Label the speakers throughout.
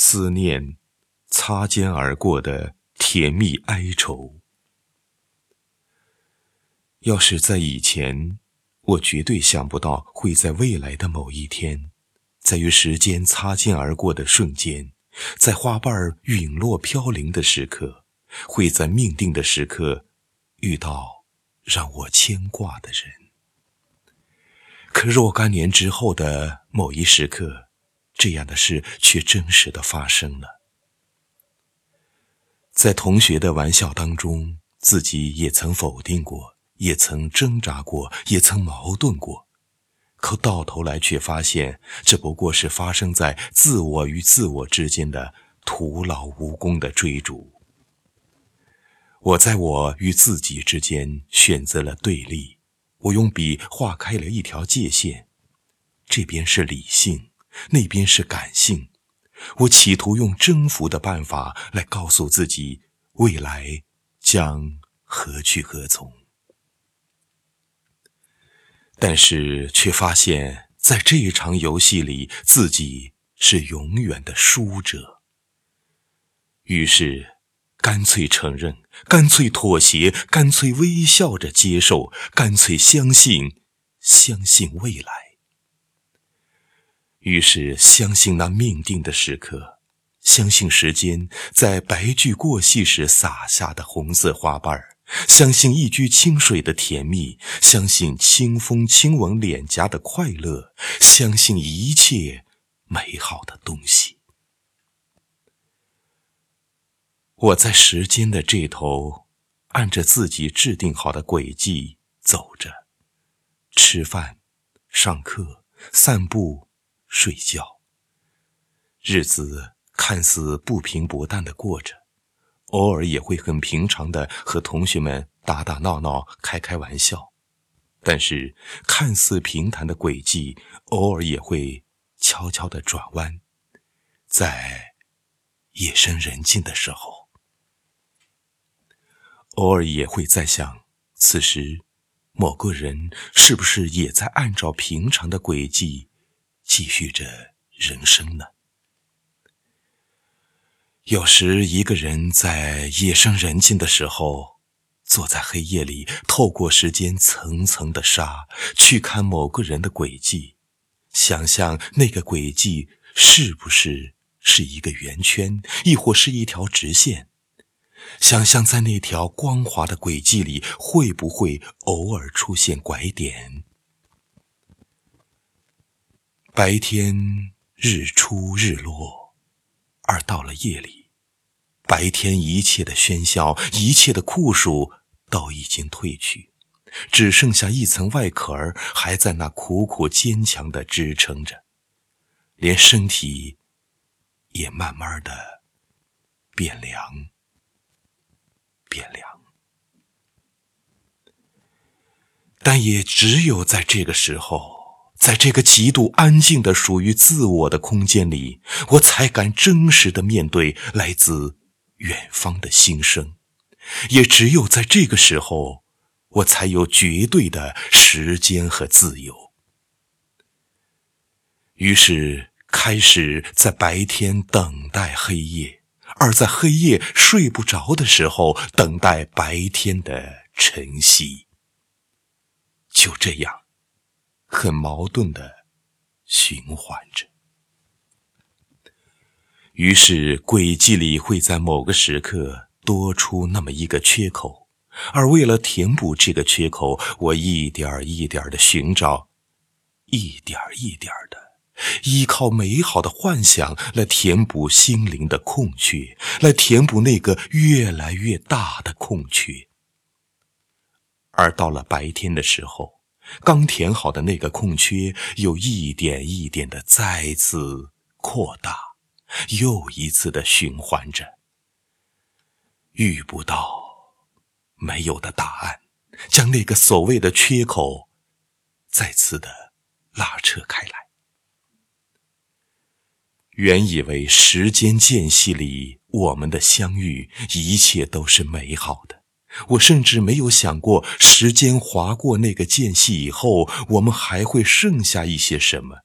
Speaker 1: 思念擦肩而过的甜蜜哀愁。要是在以前，我绝对想不到会在未来的某一天，在与时间擦肩而过的瞬间，在花瓣陨落飘零的时刻，会在命定的时刻遇到让我牵挂的人。可若干年之后的某一时刻，这样的事却真实的发生了。在同学的玩笑当中，自己也曾否定过，也曾挣扎过，也曾矛盾过，可到头来却发现，这不过是发生在自我与自我之间的徒劳无功的追逐。我在我与自己之间选择了对立。我用笔画开了一条界限，这边是理性，那边是感性。我企图用征服的办法来告诉自己未来将何去何从，但是却发现，在这一场游戏里，自己是永远的输者。于是。干脆承认，干脆妥协，干脆微笑着接受，干脆相信，相信未来。于是，相信那命定的时刻，相信时间在白驹过隙时洒下的红色花瓣相信一掬清水的甜蜜，相信清风亲吻脸颊的快乐，相信一切美好的东西。我在时间的这头，按着自己制定好的轨迹走着，吃饭、上课、散步、睡觉。日子看似不平不淡的过着，偶尔也会很平常的和同学们打打闹闹、开开玩笑。但是，看似平坦的轨迹，偶尔也会悄悄的转弯，在夜深人静的时候。偶尔也会在想，此时某个人是不是也在按照平常的轨迹继续着人生呢？有时一个人在夜深人静的时候，坐在黑夜里，透过时间层层的沙，去看某个人的轨迹，想象那个轨迹是不是是一个圆圈，亦或是一条直线。想象在那条光滑的轨迹里，会不会偶尔出现拐点？白天日出日落，而到了夜里，白天一切的喧嚣，一切的酷暑都已经褪去，只剩下一层外壳还在那苦苦坚强的支撑着，连身体也慢慢的变凉。变凉，但也只有在这个时候，在这个极度安静的属于自我的空间里，我才敢真实的面对来自远方的心声。也只有在这个时候，我才有绝对的时间和自由。于是，开始在白天等待黑夜。而在黑夜睡不着的时候，等待白天的晨曦。就这样，很矛盾的循环着。于是，轨迹里会在某个时刻多出那么一个缺口，而为了填补这个缺口，我一点一点的寻找，一点一点的。依靠美好的幻想来填补心灵的空缺，来填补那个越来越大的空缺。而到了白天的时候，刚填好的那个空缺又一点一点的再次扩大，又一次的循环着。遇不到没有的答案，将那个所谓的缺口再次的拉扯开来。原以为时间间隙里我们的相遇，一切都是美好的。我甚至没有想过，时间划过那个间隙以后，我们还会剩下一些什么。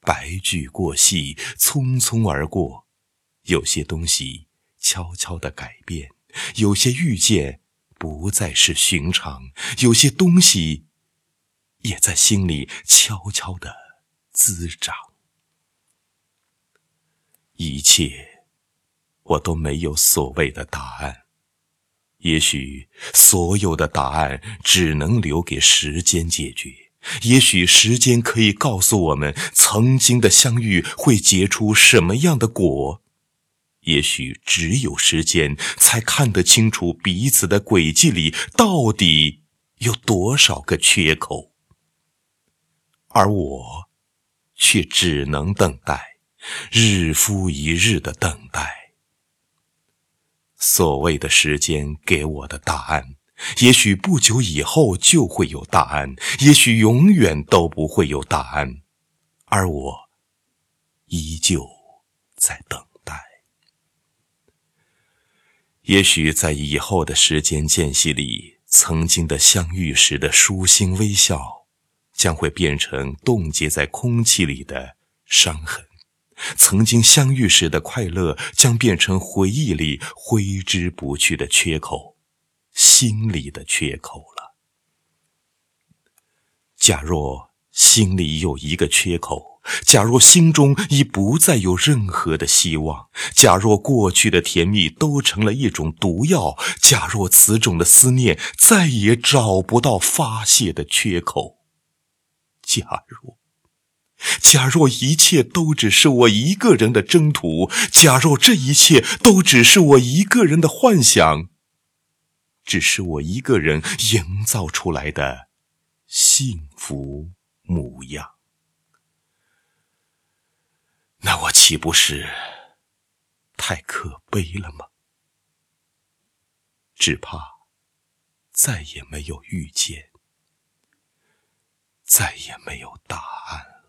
Speaker 1: 白驹过隙，匆匆而过，有些东西悄悄的改变，有些遇见不再是寻常，有些东西也在心里悄悄的滋长。一切，我都没有所谓的答案。也许所有的答案只能留给时间解决。也许时间可以告诉我们，曾经的相遇会结出什么样的果。也许只有时间才看得清楚彼此的轨迹里到底有多少个缺口，而我却只能等待，日复一日的等待。所谓的时间给我的答案，也许不久以后就会有答案，也许永远都不会有答案，而我依旧在等待。也许在以后的时间间隙里，曾经的相遇时的舒心微笑，将会变成冻结在空气里的伤痕。曾经相遇时的快乐，将变成回忆里挥之不去的缺口，心里的缺口了。假若心里有一个缺口，假若心中已不再有任何的希望，假若过去的甜蜜都成了一种毒药，假若此种的思念再也找不到发泄的缺口，假若。假若一切都只是我一个人的征途，假若这一切都只是我一个人的幻想，只是我一个人营造出来的幸福模样，那我岂不是太可悲了吗？只怕再也没有遇见，再也没有答案。